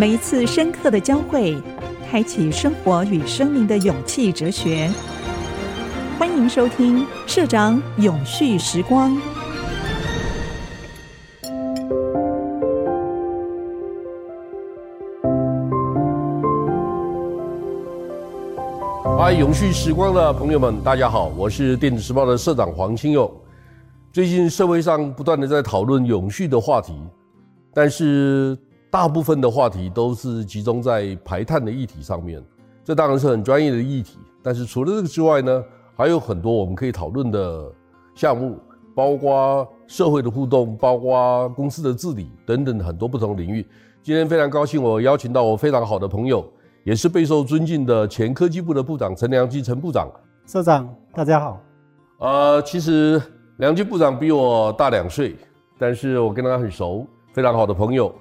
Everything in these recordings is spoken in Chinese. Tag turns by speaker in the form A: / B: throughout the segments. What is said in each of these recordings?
A: 每一次深刻的交汇，开启生活与生命的勇气哲学。欢迎收听《社长永续时光》。
B: 嗨，永续时光的朋友们，大家好，我是电子时报的社长黄清祐。最近社会上不断的在讨论永续的话题，但是，大部分的话题都是集中在排碳的议题上面，这当然是很专业的议题。但是除了这个之外呢，还有很多我们可以讨论的项目，包括社会的互动，包括公司的治理等等很多不同领域。今天非常高兴，我邀请到我非常好的朋友，也是备受尊敬的前科技部的部长陈良基陈部长。
C: 社长，大家好。
B: 呃，其实良基部长比我大两岁，但是我跟他很熟，非常好的朋友。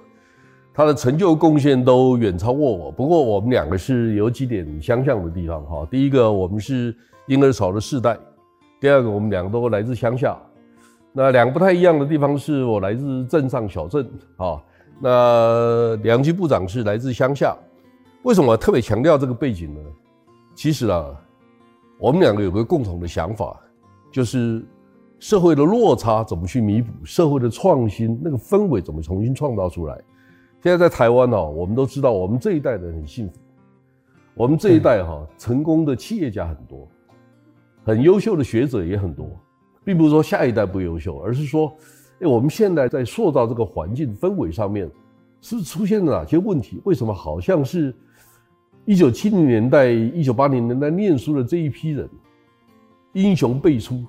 B: 他的成就贡献都远超过我，不过我们两个是有几点相像的地方哈。第一个，我们是婴儿潮的世代；第二个，我们两个都来自乡下。那两个不太一样的地方是我来自镇上小镇啊，那良基部长是来自乡下。为什么我特别强调这个背景呢？其实啊，我们两个有个共同的想法，就是社会的落差怎么去弥补，社会的创新那个氛围怎么重新创造出来。现在在台湾哦，我们都知道，我们这一代人很幸福。我们这一代哈，成功的企业家很多，很优秀的学者也很多，并不是说下一代不优秀，而是说，哎，我们现在在塑造这个环境氛围上面，是出现了哪些问题？为什么好像是一九七零年代、一九八零年代念书的这一批人，英雄辈出？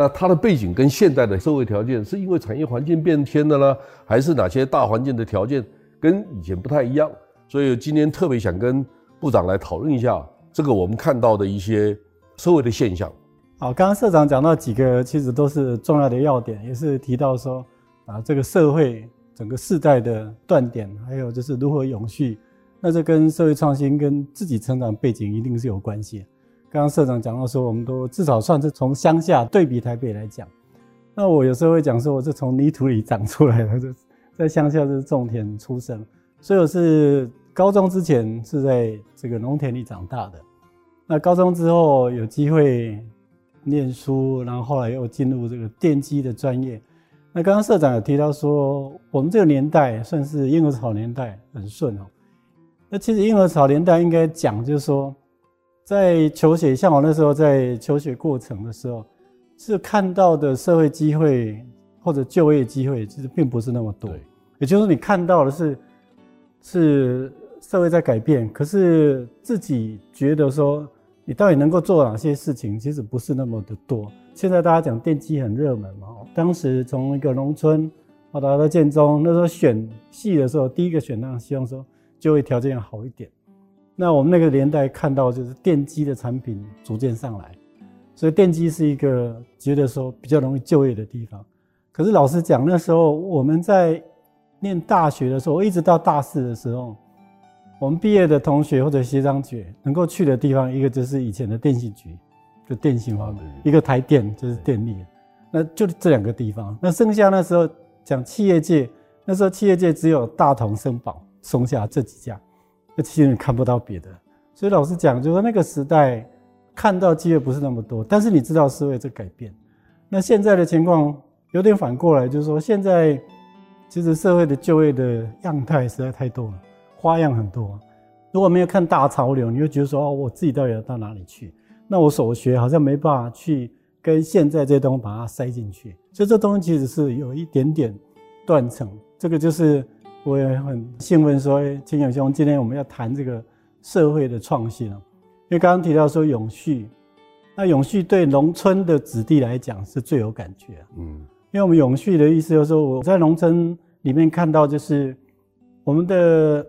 B: 那它的背景跟现代的社会条件，是因为产业环境变迁的呢，还是哪些大环境的条件跟以前不太一样？所以今天特别想跟部长来讨论一下这个我们看到的一些社会的现象。
C: 好，刚刚社长讲到几个，其实都是重要的要点，也是提到说啊，这个社会整个世代的断点，还有就是如何永续，那这跟社会创新跟自己成长背景一定是有关系。刚刚社长讲到说，我们都至少算是从乡下对比台北来讲。那我有时候会讲说，我是从泥土里长出来的，在乡下是种田出生，所以我是高中之前是在这个农田里长大的。那高中之后有机会念书，然后后来又进入这个电机的专业。那刚刚社长有提到说，我们这个年代算是婴儿潮年代，很顺哦。那其实婴儿潮年代应该讲就是说。在求学，像我那时候在求学过程的时候，是看到的社会机会或者就业机会，其实并不是那么多。也就是说，你看到的是是社会在改变，可是自己觉得说你到底能够做哪些事情，其实不是那么的多。现在大家讲电机很热门嘛，当时从一个农村到达到建中，那时候选系的时候，第一个选项希望说就业条件要好一点。那我们那个年代看到就是电机的产品逐渐上来，所以电机是一个觉得说比较容易就业的地方。可是老实讲，那时候我们在念大学的时候，一直到大四的时候，我们毕业的同学或者学长姐能够去的地方，一个就是以前的电信局，就电信方面；一个台电就是电力，那就这两个地方。那剩下那时候讲企业界，那时候企业界只有大同、生宝、松下这几家。那其实你看不到别的，所以老实讲，就是那个时代看到机会不是那么多，但是你知道社会在改变。那现在的情况有点反过来，就是说现在其实社会的就业的样态实在太多了，花样很多。如果没有看大潮流，你会觉得说哦，我自己到底要到哪里去？那我所学好像没办法去跟现在这些东西把它塞进去，所以这东西其实是有一点点断层。这个就是。我也很兴奋说，清祐兄，今天我们要谈这个社会的创新，因为刚刚提到说永续，那永续对农村的子弟来讲是最有感觉。嗯，因为我们永续的意思就是说，我在农村里面看到，就是我们的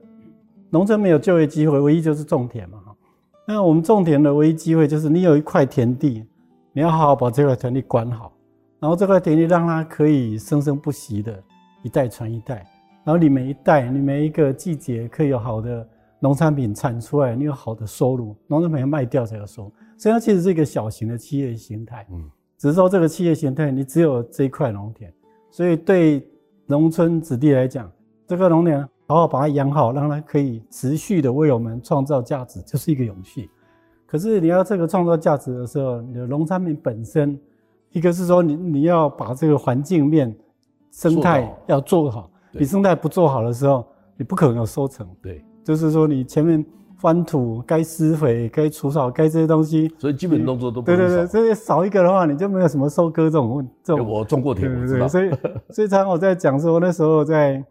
C: 农村没有就业机会，唯一就是种田嘛。那我们种田的唯一机会就是你有一块田地，你要好好把这块田地管好，然后这块田地让它可以生生不息的，一代传一代。然后你每一代，你每一个季节可以有好的农产品产出来，你有好的收入，农产品要卖掉才有收入。所以它其实是一个小型的企业形态，嗯，只是说这个企业形态你只有这一块农田，所以对农村子弟来讲，这个农田好好把它养好，让它可以持续的为我们创造价值，就是一个永续。可是你要这个创造价值的时候，你的农产品本身，一个是说你你要把这个环境面生态要做好，你生态不做好的时候，你不可能有收成。
B: 对，
C: 就是说你前面翻土、该施肥、该除草、该这些东西，
B: 所以基本动作都不对对对，
C: 这些少一个的话，你就没有什么收割这种问这种。
B: 我种过田，对对对，
C: 所以所以常常我在讲说，那时候在。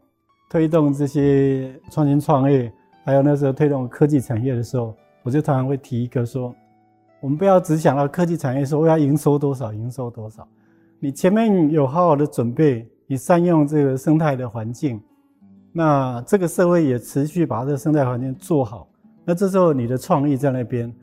C: 推动这些创新创业，还有那时候推动科技产业的时候，我就常常会提一个说，我们不要只想到科技产业说我要营收多少，营收多少。你前面有好好的准备，你善用这个生态的环境，那这个社会也持续把这个生态环境做好，那这时候你的创意在那边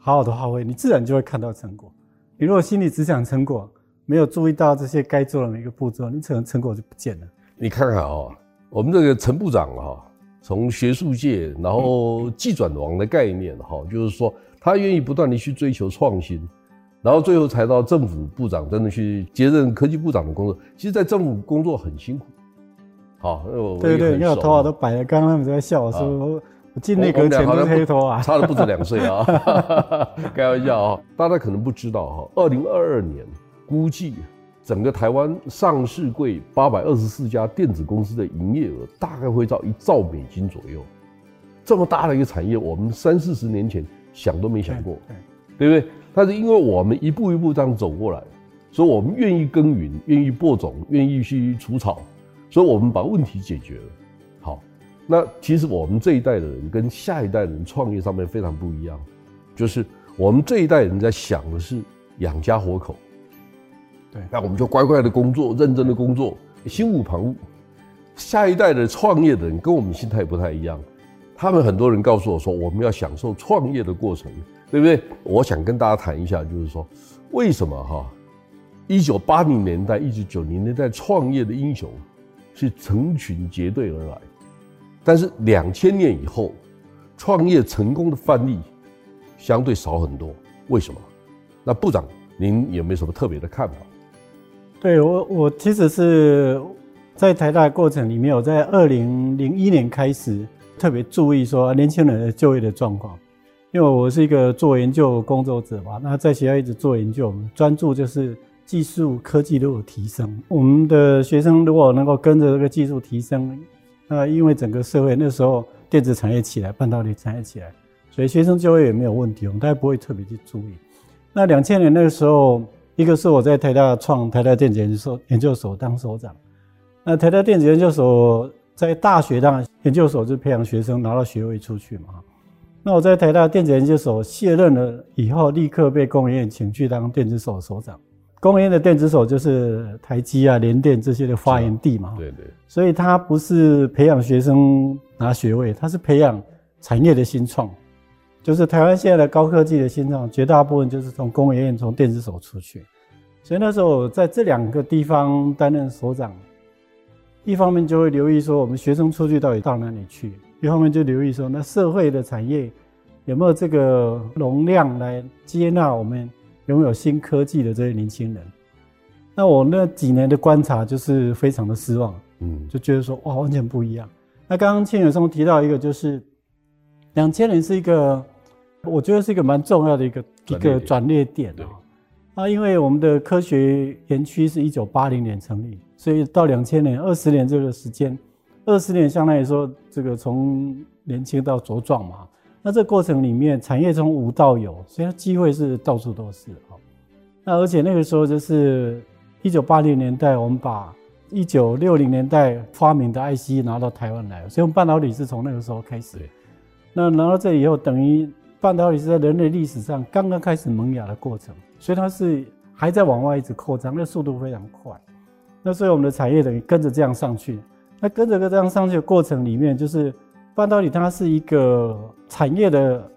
C: 好好的发挥，你自然就会看到成果。你如果心里只想成果，没有注意到这些该做的每个步骤，你可能成果就不见了。
B: 你看看哦。我们这个陈部长哈，从学术界，然后技转王的概念哈，就是说他愿意不断地去追求创新，然后最后才到政府部长，真的去接任科技部长的工作。其实，在政府工作很辛苦。好，
C: 对对，你看我头发都白了。刚刚他们在笑我说，我进内阁前都是黑头啊，
B: 差了不止两岁啊。开玩笑啊，大家可能不知道哈，二零二二年估计。整个台湾上市柜八百二十四家电子公司的营业额大概会到一兆美金左右，这么大的一个产业，我们三四十年前想都没想过，对不对？但是因为我们一步一步这样走过来，所以我们愿意耕耘，愿意播种，愿意去除草，所以我们把问题解决了。好，那其实我们这一代的人跟下一代人创业上面非常不一样，就是我们这一代人在想的是养家活口。对，那我们就乖乖的工作，认真的工作，心无旁骛。下一代的创业的人跟我们心态不太一样，他们很多人告诉我说，我们要享受创业的过程，对不对？我想跟大家谈一下，就是说，为什么哈，一九八零年代、一九九零年代创业的英雄是成群结队而来，但是两千年以后，创业成功的范例相对少很多，为什么？那部长，您有没有什么特别的看法？
C: 对我，我其实是在台大的过程里面，我在二零零一年开始特别注意说年轻人的就业的状况，因为我是一个做研究工作者嘛，那在学校一直做研究，我们专注就是技术科技都有提升，我们的学生如果能够跟着这个技术提升，那因为整个社会那时候电子产业起来，半导体产业起来，所以学生就业也没有问题，我们大家不会特别去注意。那两千年那个时候。一个是我在台大创台大电子研究所研究所当所长，那台大电子研究所在大学当研究所就培养学生拿到学位出去嘛。那我在台大电子研究所卸任了以后，立刻被工研院请去当电子所所长。工研院的电子所就是台积啊、联电这些的发源地嘛。对对。所以它不是培养学生拿学位，它是培养产业的新创。就是台湾现在的高科技的新创，绝大部分就是从工研院、从电子所出去。所以那时候在这两个地方担任所长，一方面就会留意说我们学生出去到底到哪里去，一方面就留意说那社会的产业有没有这个容量来接纳我们拥有新科技的这些年轻人。那我那几年的观察就是非常的失望，嗯，就觉得说哇，完全不一样。那刚刚千远松提到一个就是两千年是一个。我觉得是一个蛮重要的一个一个转捩点啊，啊，因为我们的科学园区是一九八零年成立，所以到两千年二十年这个时间，二十年相当于说这个从年轻到茁壮嘛。那这个过程里面，产业从无到有，所以它机会是到处都是啊。那而且那个时候就是一九八零年代，我们把一九六零年代发明的 IC 拿到台湾来，所以我们半导体是从那个时候开始。那拿到这以后，等于。半导体是在人类历史上刚刚开始萌芽的过程，所以它是还在往外一直扩张，那速度非常快。那所以我们的产业等于跟着这样上去。那跟着这样上去的过程里面，就是半导体它是一个产业的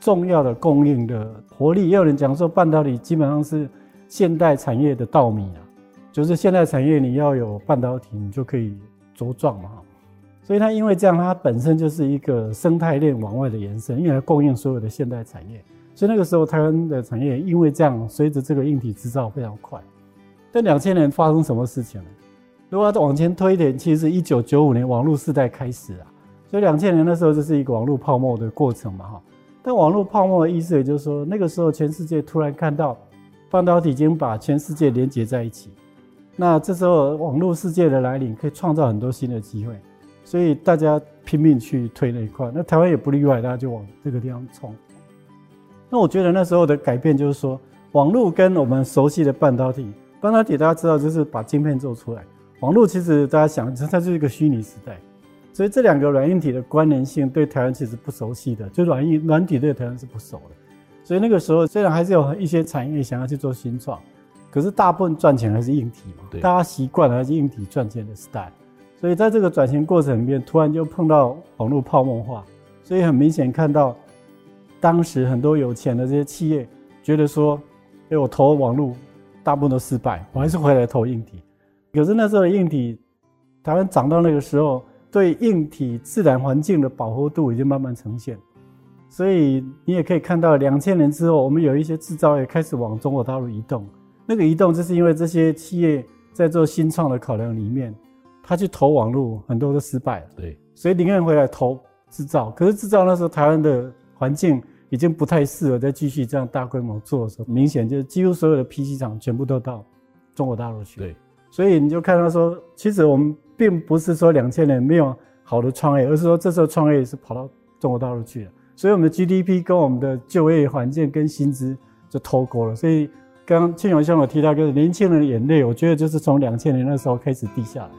C: 重要的供应的活力。也有人讲说，半导体基本上是现代产业的稻米啊，就是现代产业你要有半导体，你就可以茁壮嘛。所以它因为这样，它本身就是一个生态链往外的延伸，因为它供应所有的现代产业。所以那个时候台湾的产业因为这样，随着这个硬体制造非常快。但两千年发生什么事情呢？如果要往前推一点，其实一九九五年网络时代开始啊。所以两千年那时候就是一个网络泡沫的过程嘛哈。但网络泡沫的意思也就是说，那个时候全世界突然看到半导体已经把全世界连接在一起，那这时候网络世界的来临可以创造很多新的机会，所以大家拼命去推那一块。那台湾也不例外，大家就往这个地方冲。那我觉得那时候的改变就是说，网络跟我们熟悉的半导体，半导体大家知道就是把晶片做出来，网络其实大家想，它就是一个虚拟时代。所以这两个软硬体的关联性对台湾其实不熟悉的，就软硬软体对台湾是不熟的。所以那个时候虽然还是有一些产业想要去做新创，可是大部分赚钱还是硬体嘛，对大家习惯了还是硬体赚钱的时代。所以在这个转型过程里面，突然就碰到网络泡沫化，所以很明显看到当时很多有钱的这些企业觉得说，哎，我投网络大部分都失败，我还是回来投硬体。可是那时候的硬体，台湾涨到那个时候。对硬体自然环境的饱和度已经慢慢呈现，所以你也可以看到，两千年之后，我们有一些制造业开始往中国大陆移动。那个移动就是因为这些企业在做新创的考量里面，他去投网络，很多都失败了。
B: 对，
C: 所以宁愿回来投制造。可是制造那时候台湾的环境已经不太适合再继续这样大规模做的时候，明显就是几乎所有的 PC 厂全部都到中国大陆去。
B: 对，
C: 所以你就看到说，其实我们。并不是说两千年没有好的创业，而是说这时候创业是跑到中国大陆去了，所以我们的 GDP 跟我们的就业环境跟薪资就脱钩了。所以刚刚庆永兄有提到，就是年轻人的眼泪，我觉得就是从两千年那时候开始滴下来。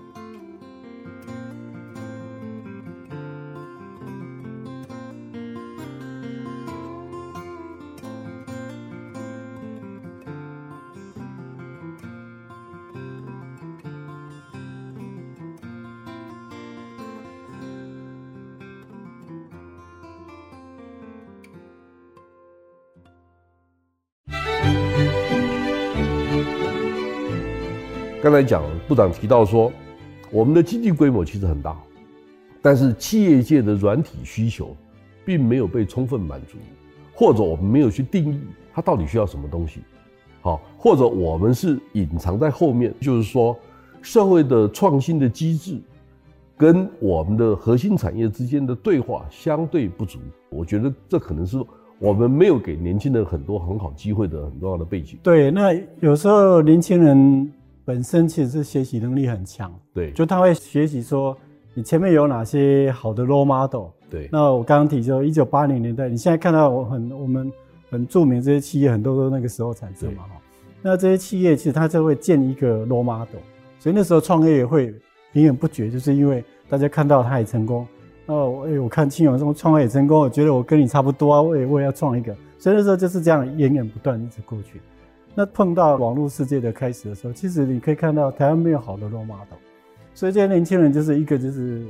B: 刚才讲部长提到说，我们的经济规模其实很大，但是企业界的软体需求并没有被充分满足，或者我们没有去定义它到底需要什么东西，好，或者我们是隐藏在后面，就是说社会的创新的机制跟我们的核心产业之间的对话相对不足，我觉得这可能是我们没有给年轻人很多很好机会的很重要的背景。
C: 对，那有时候年轻人。本身其实是学习能力很强，
B: 对，
C: 就他会学习说你前面有哪些好的 role model，
B: 对。
C: 那我刚刚提就一九八零年代，你现在看到我很我们很著名这些企业很多都那个时候产生嘛哈。那这些企业其实它就会建一个 role model，所以那时候创业也会源源不绝，就是因为大家看到他也成功，那我哎我看亲友这种创业也成功，我觉得我跟你差不多啊，我也我也要创一个，所以那时候就是这样源源不断一直过去。那碰到网络世界的开始的时候，其实你可以看到台湾没有好的 role model，所以这些年轻人就是一个就是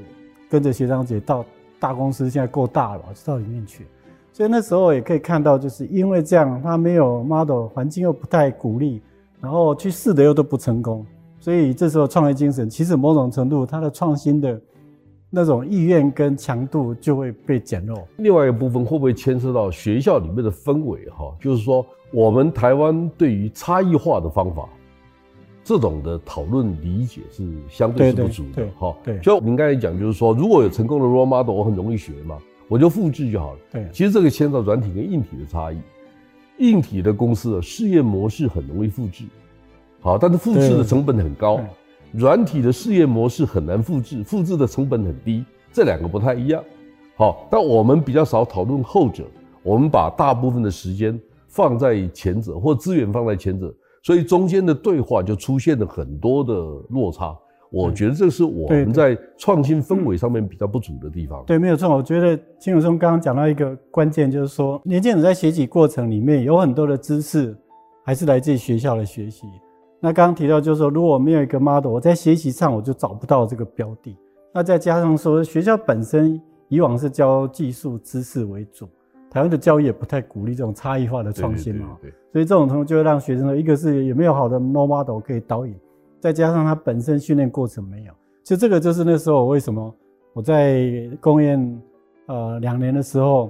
C: 跟着学长姐到大公司，现在够大了，就到里面去。所以那时候也可以看到，就是因为这样，他没有 model，环境又不太鼓励，然后去试的又都不成功，所以这时候创业精神其实某种程度，它的创新的那种意愿跟强度就会被减弱。
B: 另外一个部分会不会牵涉到学校里面的氛围？哈，就是说。我们台湾对于差异化的方法，这种的讨论理解是相对是不足的。哈，对，就您刚才讲，就是说，如果有成功的 role model，我很容易学嘛，我就复制就好了。
C: 对，
B: 其实这个牵涉软体跟硬体的差异。硬体的公司的事业模式很容易复制，好，但是复制的成本很高。软体的事业模式很难复制，复制的成本很低，这两个不太一样。好，但我们比较少讨论后者，我们把大部分的时间。放在前者，或资源放在前者，所以中间的对话就出现了很多的落差。我觉得这是我们在创新氛围上面比较不足的地方。
C: 对，没有错。我觉得金永松刚刚讲到一个关键，就是说年轻人在学习过程里面有很多的知识还是来自于学校的学习。那刚刚提到就是说，如果没有一个 model，我在学习上我就找不到这个标的。那再加上说，学校本身以往是教技术知识为主。台湾的教育也不太鼓励这种差异化的创新嘛，所以这种东西就会让学生说，一个是有没有好的 role model 可以导引，再加上他本身训练过程没有，其实这个就是那时候为什么我在工研呃两年的时候，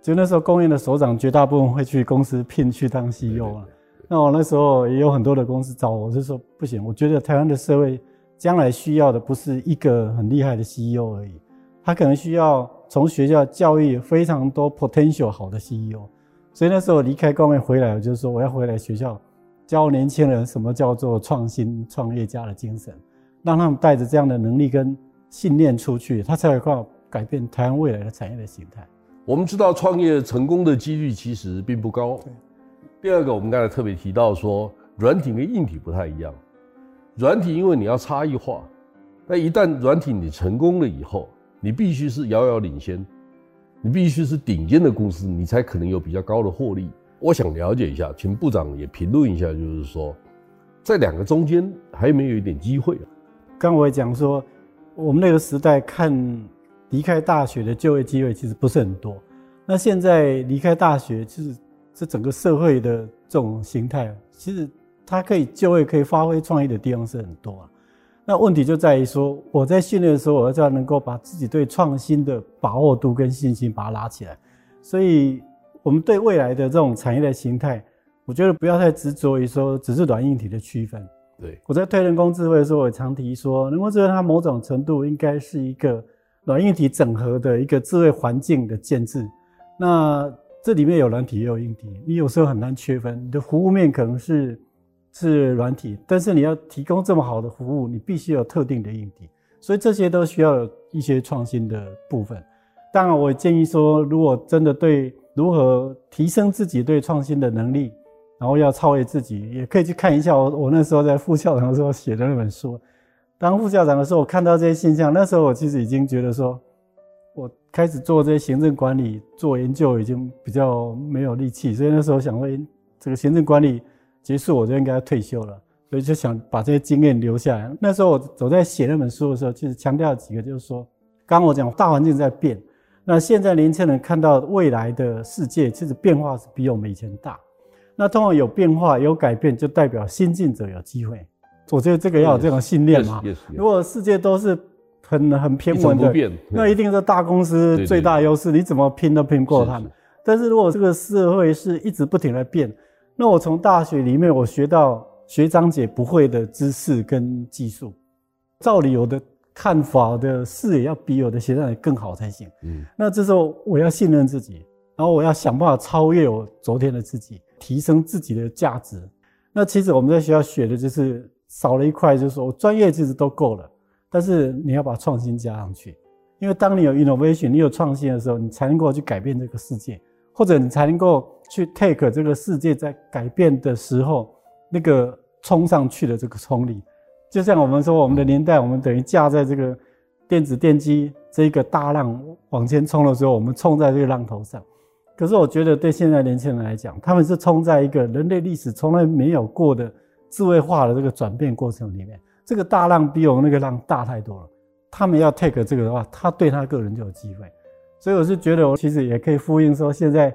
C: 就那时候工研的首长绝大部分会去公司聘去当 CEO 啊，那我那时候也有很多的公司找我，我就说不行，我觉得台湾的社会将来需要的不是一个很厉害的 CEO 而已。他可能需要从学校教育非常多 potential 好的 CEO。所以那时候我离开公园回来，我就说我要回来学校教年轻人什么叫做创新创业家的精神，让他们带着这样的能力跟信念出去，他才有办法改变台湾未来的产业的形态。
B: 我们知道创业成功的几率其实并不高。第二个，我们刚才特别提到说，软体跟硬体不太一样。软体因为你要差异化，那一旦软体你成功了以后，你必须是遥遥领先，你必须是顶尖的公司，你才可能有比较高的获利。我想了解一下，请部长也评论一下，就是说，在两个中间还有没有一点机会？
C: 刚我也讲说，我们那个时代看离开大学的就业机会其实不是很多。那现在离开大学，其实这整个社会的这种形态，其实它可以就业、可以发挥创意的地方是很多啊。那问题就在于说，我在训练的时候，我要能够把自己对创新的把握度跟信心把它拉起来。所以，我们对未来的这种产业的形态，我觉得不要太执着于说只是软硬体的区分。
B: 对，
C: 我在推人工智慧的时候，我也常提说，人工智慧它某种程度应该是一个软硬体整合的一个智慧环境的建制。那这里面有软体也有硬体，你有时候很难区分。你的服务面可能是是软体，但是你要提供这么好的服务，你必须有特定的硬体，所以这些都需要有一些创新的部分。当然，我建议说，如果真的对如何提升自己对创新的能力，然后要超越自己，也可以去看一下我我那时候在副校长的时候写的那本书。当副校长的时候，我看到这些现象，那时候我其实已经觉得说。我开始做这些行政管理、做研究已经比较没有力气，所以那时候想说，这个行政管理结束我就应该退休了，所以就想把这些经验留下来。那时候我走在写那本书的时候，其实强调几个，就是说，刚刚我讲大环境在变，那现在年轻人看到未来的世界，其实变化是比我们以前大。那通常有变化、有改变，就代表新进者有机会。我觉得这个要有这种信念嘛。如果世界都是。很很偏稳的，那一定是大公司最大优势，你怎么拼都拼不过他们。但是如果这个社会是一直不停的变，那我从大学里面我学到学长姐不会的知识跟技术，照理我的看法的视野要比我的学长姐更好才行。嗯，那这时候我要信任自己，然后我要想办法超越我昨天的自己，提升自己的价值。那其实我们在学校学的就是少了一块，就是说我专业其实都够了。但是你要把创新加上去，因为当你有 innovation，你有创新的时候，你才能够去改变这个世界，或者你才能够去 take 这个世界在改变的时候那个冲上去的这个冲力。就像我们说，我们的年代，我们等于架在这个电子电机这一个大浪往前冲的时候，我们冲在这个浪头上。可是我觉得对现在年轻人来讲，他们是冲在一个人类历史从来没有过的智慧化的这个转变过程里面。这个大浪比我们那个浪大太多了。他们要 take 这个的话，他对他个人就有机会。所以我是觉得，我其实也可以呼应说，现在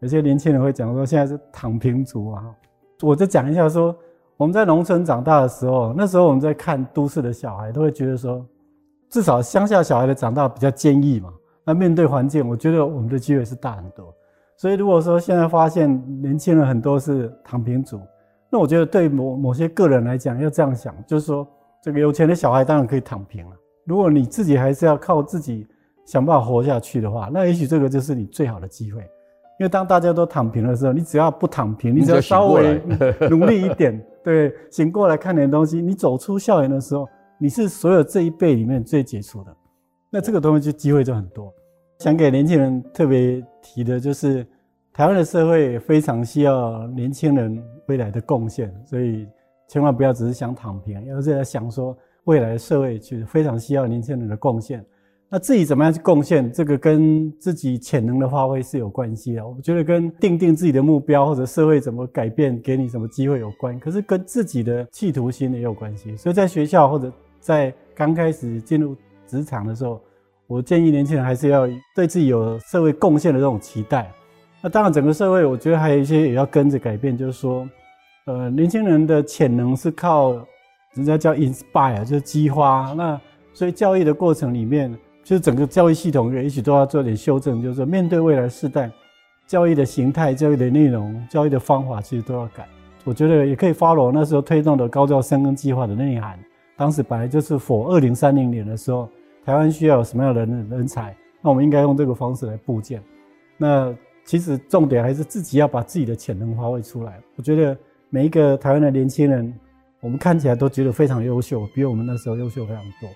C: 有些年轻人会讲说，现在是躺平族啊。我就讲一下说，我们在农村长大的时候，那时候我们在看都市的小孩，都会觉得说，至少乡下小孩的长大比较坚毅嘛。那面对环境，我觉得我们的机会是大很多。所以如果说现在发现年轻人很多是躺平族。那我觉得对某某些个人来讲，要这样想，就是说，这个有钱的小孩当然可以躺平了。如果你自己还是要靠自己想办法活下去的话，那也许这个就是你最好的机会。因为当大家都躺平的时候，你只要不躺平，你只要稍微努力一点，对，醒过来看点东西，你走出校园的时候，你是所有这一辈里面最杰出的。那这个东西就机会就很多。想给年轻人特别提的就是。台湾的社会非常需要年轻人未来的贡献，所以千万不要只是想躺平，而是在想说未来的社会其实非常需要年轻人的贡献。那自己怎么样去贡献，这个跟自己潜能的发挥是有关系的。我觉得跟定定自己的目标或者社会怎么改变，给你什么机会有关，可是跟自己的企图心也有关系。所以在学校或者在刚开始进入职场的时候，我建议年轻人还是要对自己有社会贡献的这种期待。那当然，整个社会我觉得还有一些也要跟着改变，就是说，呃，年轻人的潜能是靠人家叫 inspire，就是激发。那所以教育的过程里面，就是整个教育系统也许都要做点修正，就是说面对未来世代，教育的形态、教育的内容、教育的方法，其实都要改。我觉得也可以 follow 那时候推动的高教深耕计划的内涵。当时本来就是 for 二零三零年的时候，台湾需要有什么样的人人才，那我们应该用这个方式来布建。那其实重点还是自己要把自己的潜能发挥出来。我觉得每一个台湾的年轻人，我们看起来都觉得非常优秀，比我们那时候优秀非常多。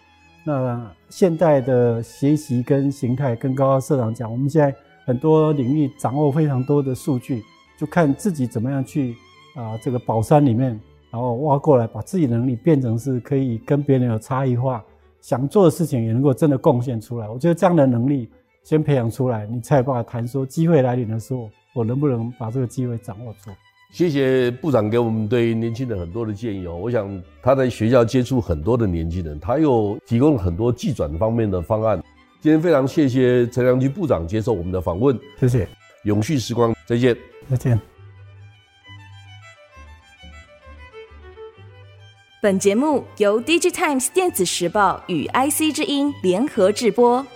C: 那现在的学习跟形态，跟高高社长讲，我们现在很多领域掌握非常多的数据，就看自己怎么样去啊这个宝山里面，然后挖过来，把自己能力变成是可以跟别人有差异化，想做的事情也能够真的贡献出来。我觉得这样的能力先培养出来，你才有办法谈说机会来临的时候，我能不能把这个机会掌握住。
B: 谢谢部长给我们对年轻人很多的建议哦。我想他在学校接触很多的年轻人，他又提供了很多技转方面的方案。今天非常谢谢陈良基部长接受我们的访问，
C: 谢谢。
B: 永续时光，再见，
C: 再见。
D: 本节目由 DigiTimes 电子时报与 IC 之音联合制播。